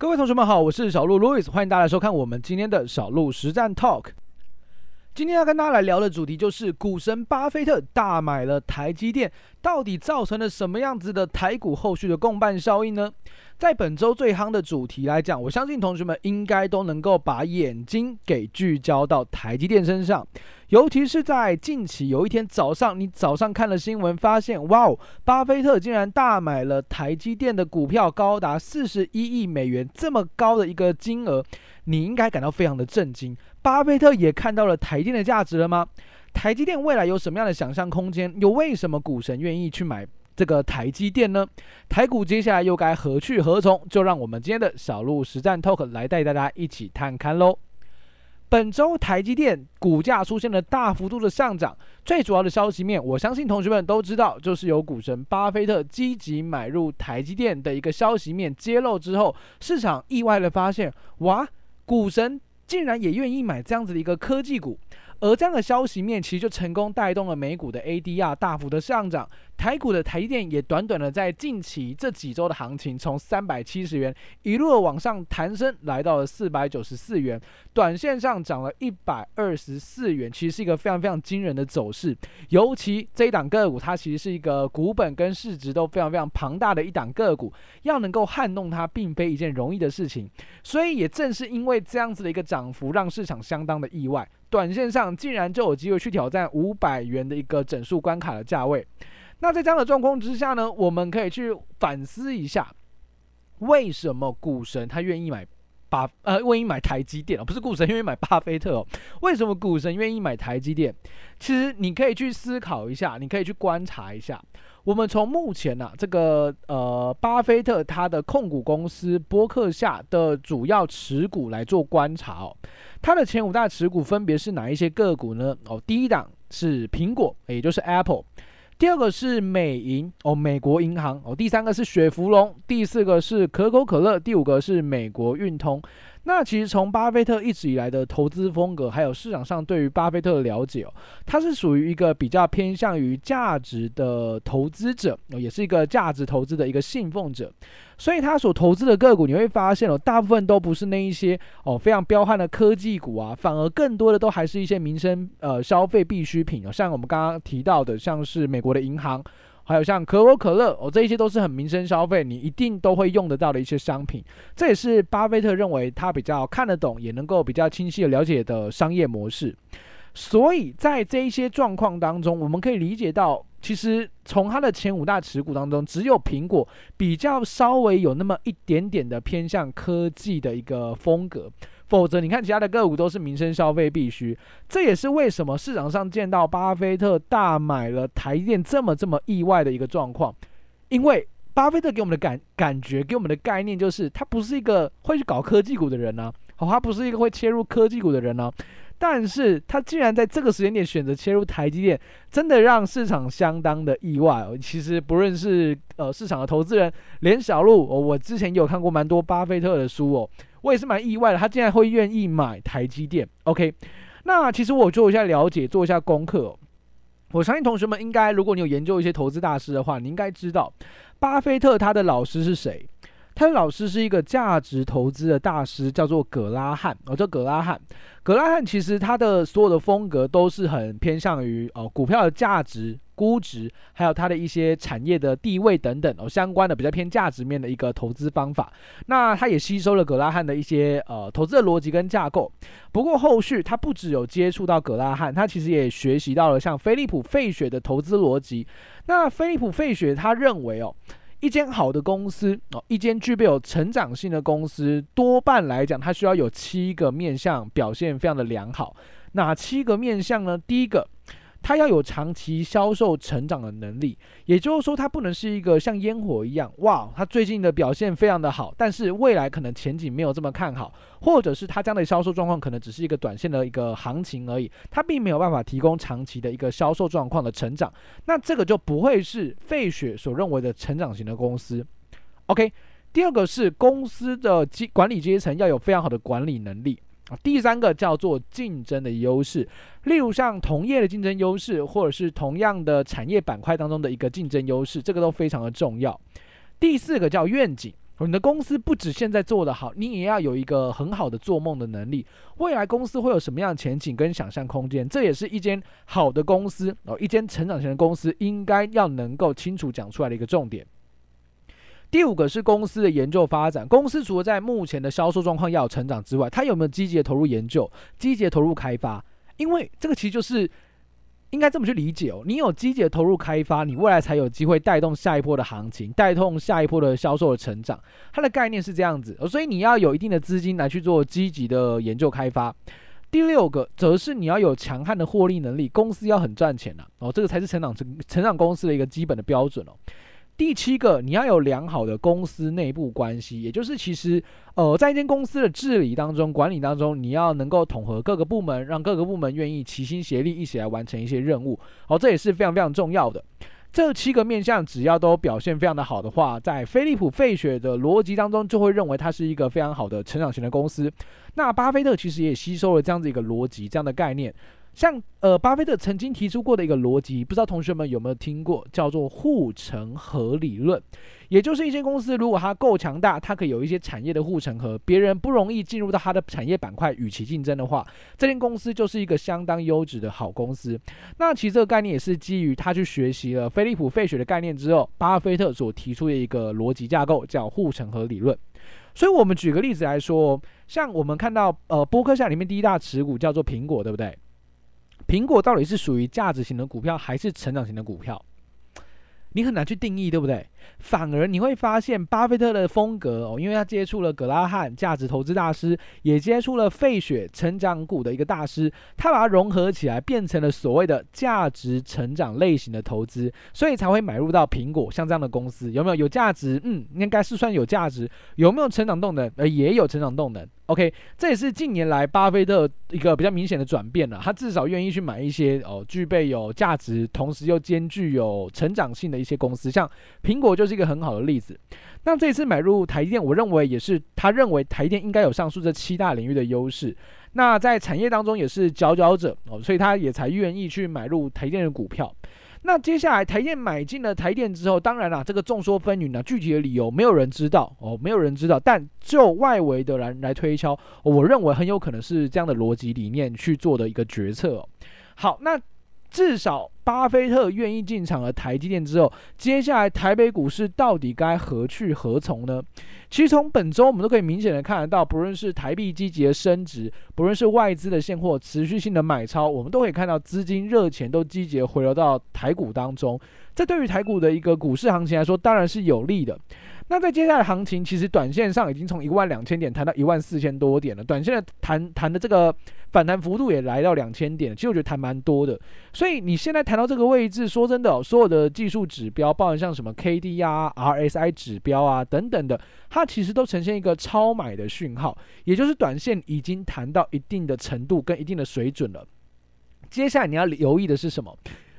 各位同学们好，我是小鹿 Louis，欢迎大家来收看我们今天的小鹿实战 Talk。今天要跟大家来聊的主题就是股神巴菲特大买了台积电，到底造成了什么样子的台股后续的共伴效应呢？在本周最夯的主题来讲，我相信同学们应该都能够把眼睛给聚焦到台积电身上，尤其是在近期有一天早上，你早上看了新闻，发现哇哦，巴菲特竟然大买了台积电的股票，高达四十一亿美元，这么高的一个金额，你应该感到非常的震惊。巴菲特也看到了台积电的价值了吗？台积电未来有什么样的想象空间？又为什么股神愿意去买？这个台积电呢，台股接下来又该何去何从？就让我们今天的小鹿实战 Talk 来带大家一起探看喽。本周台积电股价出现了大幅度的上涨，最主要的消息面，我相信同学们都知道，就是由股神巴菲特积极买入台积电的一个消息面揭露之后，市场意外的发现，哇，股神竟然也愿意买这样子的一个科技股。而这样的消息面其实就成功带动了美股的 ADR 大幅的上涨，台股的台电也短短的在近期这几周的行情，从三百七十元一路往上弹升，来到了四百九十四元，短线上涨了一百二十四元，其实是一个非常非常惊人的走势。尤其这一档个股，它其实是一个股本跟市值都非常非常庞大的一档个股，要能够撼动它，并非一件容易的事情。所以也正是因为这样子的一个涨幅，让市场相当的意外。短线上竟然就有机会去挑战五百元的一个整数关卡的价位，那在这样的状况之下呢，我们可以去反思一下，为什么股神他愿意买巴呃愿意买台积电哦，不是股神愿意买巴菲特哦，为什么股神愿意买台积电？其实你可以去思考一下，你可以去观察一下。我们从目前呢、这个呃巴菲特他的控股公司波克夏的主要持股来做观察哦，它的前五大持股分别是哪一些个股呢？哦，第一档是苹果，也就是 Apple，第二个是美银哦，美国银行哦，第三个是雪佛龙，第四个是可口可乐，第五个是美国运通。那其实从巴菲特一直以来的投资风格，还有市场上对于巴菲特的了解哦，他是属于一个比较偏向于价值的投资者，也是一个价值投资的一个信奉者，所以他所投资的个股，你会发现哦，大部分都不是那一些哦非常彪悍的科技股啊，反而更多的都还是一些民生呃消费必需品哦，像我们刚刚提到的，像是美国的银行。还有像可口可乐哦，这一些都是很民生消费，你一定都会用得到的一些商品。这也是巴菲特认为他比较看得懂，也能够比较清晰的了解的商业模式。所以在这一些状况当中，我们可以理解到，其实从他的前五大持股当中，只有苹果比较稍微有那么一点点的偏向科技的一个风格。否则，你看其他的个股都是民生消费必须，这也是为什么市场上见到巴菲特大买了台电这么这么意外的一个状况。因为巴菲特给我们的感感觉，给我们的概念就是他不是一个会去搞科技股的人呢、好，他不是一个会切入科技股的人呢、但是他竟然在这个时间点选择切入台积电，真的让市场相当的意外哦。其实不论是呃市场的投资人，连小鹿，哦，我之前有看过蛮多巴菲特的书哦。我也是蛮意外的，他竟然会愿意买台积电。OK，那其实我做一下了解，做一下功课。我相信同学们应该，如果你有研究一些投资大师的话，你应该知道巴菲特他的老师是谁。他的老师是一个价值投资的大师，叫做葛拉汉。哦，叫葛拉汉。葛拉汉其实他的所有的风格都是很偏向于哦股票的价值。估值，还有它的一些产业的地位等等哦，相关的比较偏价值面的一个投资方法。那他也吸收了葛拉汉的一些呃投资的逻辑跟架构。不过后续他不只有接触到葛拉汉，他其实也学习到了像菲利普费雪的投资逻辑。那菲利普费雪他认为哦，一间好的公司哦，一间具备有成长性的公司，多半来讲它需要有七个面向表现非常的良好。哪七个面向呢？第一个。它要有长期销售成长的能力，也就是说，它不能是一个像烟火一样，哇，它最近的表现非常的好，但是未来可能前景没有这么看好，或者是它这样的销售状况可能只是一个短线的一个行情而已，它并没有办法提供长期的一个销售状况的成长，那这个就不会是费雪所认为的成长型的公司。OK，第二个是公司的管理阶层要有非常好的管理能力。第三个叫做竞争的优势，例如像同业的竞争优势，或者是同样的产业板块当中的一个竞争优势，这个都非常的重要。第四个叫愿景，你的公司不止现在做得好，你也要有一个很好的做梦的能力。未来公司会有什么样的前景跟想象空间？这也是一间好的公司哦，一间成长型的公司应该要能够清楚讲出来的一个重点。第五个是公司的研究发展。公司除了在目前的销售状况要有成长之外，它有没有积极的投入研究、积极的投入开发？因为这个其实就是应该这么去理解哦。你有积极的投入开发，你未来才有机会带动下一波的行情，带动下一波的销售的成长。它的概念是这样子，所以你要有一定的资金来去做积极的研究开发。第六个则是你要有强悍的获利能力，公司要很赚钱呐哦，这个才是成长成成长公司的一个基本的标准哦。第七个，你要有良好的公司内部关系，也就是其实，呃，在一间公司的治理当中、管理当中，你要能够统合各个部门，让各个部门愿意齐心协力，一起来完成一些任务。好，这也是非常非常重要的。这七个面向，只要都表现非常的好的话，在菲利普·费雪的逻辑当中，就会认为它是一个非常好的成长型的公司。那巴菲特其实也吸收了这样子一个逻辑，这样的概念。像呃，巴菲特曾经提出过的一个逻辑，不知道同学们有没有听过，叫做护城河理论。也就是一间公司如果它够强大，它可以有一些产业的护城河，别人不容易进入到它的产业板块与其竞争的话，这间公司就是一个相当优质的好公司。那其实这个概念也是基于他去学习了菲利普费雪的概念之后，巴菲特所提出的一个逻辑架构，叫护城河理论。所以我们举个例子来说，像我们看到呃，波克夏里面第一大持股叫做苹果，对不对？苹果到底是属于价值型的股票还是成长型的股票？你很难去定义，对不对？反而你会发现，巴菲特的风格哦，因为他接触了葛拉汉价值投资大师，也接触了费雪成长股的一个大师，他把它融合起来，变成了所谓的价值成长类型的投资，所以才会买入到苹果像这样的公司，有没有？有价值？嗯，应该是算有价值。有没有成长动能？呃，也有成长动能。OK，这也是近年来巴菲特一个比较明显的转变了。他至少愿意去买一些哦，具备有价值，同时又兼具有成长性的一些公司，像苹果就是一个很好的例子。那这次买入台电，我认为也是他认为台电应该有上述这七大领域的优势。那在产业当中也是佼佼者哦，所以他也才愿意去买入台电的股票。那接下来台电买进了台电之后，当然啦，这个众说纷纭呢，具体的理由没有人知道哦，没有人知道。但就外围的人来推敲，我认为很有可能是这样的逻辑理念去做的一个决策。好，那。至少巴菲特愿意进场了台积电之后，接下来台北股市到底该何去何从呢？其实从本周我们都可以明显的看得到，不论是台币积极的升值，不论是外资的现货持续性的买超，我们都可以看到资金热钱都积极的回流到台股当中。这对于台股的一个股市行情来说，当然是有利的。那在接下来行情，其实短线上已经从一万两千点谈到一万四千多点了，短线的谈谈的这个反弹幅度也来到两千点，其实我觉得谈蛮多的。所以你现在谈到这个位置，说真的，所有的技术指标，包含像什么 K D 啊、R S I 指标啊等等的，它其实都呈现一个超买的讯号，也就是短线已经谈到一定的程度跟一定的水准了。接下来你要留意的是什么？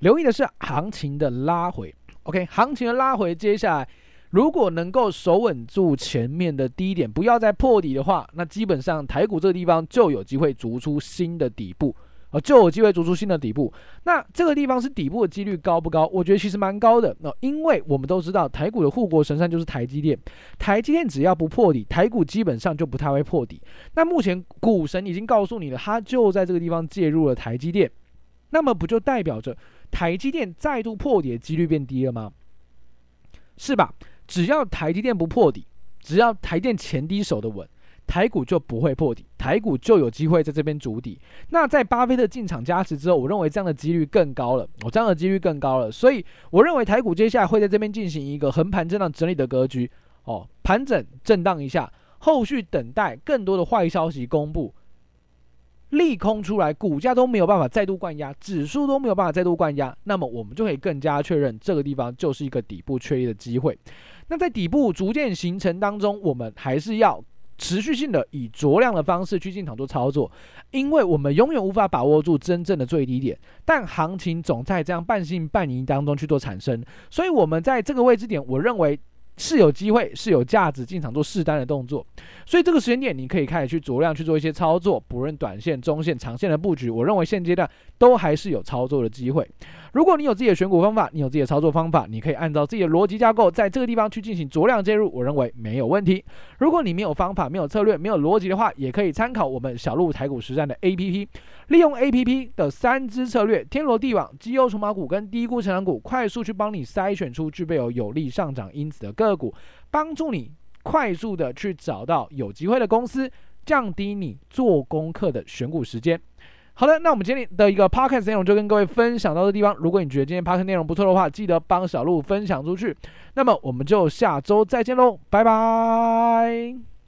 留意的是行情的拉回。OK，行情的拉回，接下来。如果能够守稳住前面的低点，不要再破底的话，那基本上台股这个地方就有机会逐出新的底部，呃，就有机会筑出新的底部。那这个地方是底部的几率高不高？我觉得其实蛮高的。那因为我们都知道台股的护国神山就是台积电，台积电只要不破底，台股基本上就不太会破底。那目前股神已经告诉你了，他就在这个地方介入了台积电，那么不就代表着台积电再度破底的几率变低了吗？是吧？只要台积电不破底，只要台电前低守得稳，台股就不会破底，台股就有机会在这边筑底。那在巴菲特进场加持之后，我认为这样的几率更高了，我这样的几率更高了。所以我认为台股接下来会在这边进行一个横盘震荡整理的格局，哦，盘整震荡一下，后续等待更多的坏消息公布。利空出来，股价都没有办法再度灌压，指数都没有办法再度灌压，那么我们就可以更加确认这个地方就是一个底部确立的机会。那在底部逐渐形成当中，我们还是要持续性的以酌量的方式去进场做操作，因为我们永远无法把握住真正的最低点，但行情总在这样半信半疑当中去做产生，所以我们在这个位置点，我认为是有机会，是有价值进场做试单的动作，所以这个时间点你可以开始去酌量去做一些操作，不论短线、中线、长线的布局，我认为现阶段都还是有操作的机会。如果你有自己的选股方法，你有自己的操作方法，你可以按照自己的逻辑架构，在这个地方去进行酌量介入，我认为没有问题。如果你没有方法、没有策略、没有逻辑的话，也可以参考我们小鹿台股实战的 APP，利用 APP 的三支策略：天罗地网、绩优筹码股跟低估成长股，快速去帮你筛选出具备有有利上涨因子的个股。帮助你快速的去找到有机会的公司，降低你做功课的选股时间。好的，那我们今天的一个 podcast 内容就跟各位分享到这地方。如果你觉得今天 podcast 内容不错的话，记得帮小鹿分享出去。那么我们就下周再见喽，拜拜。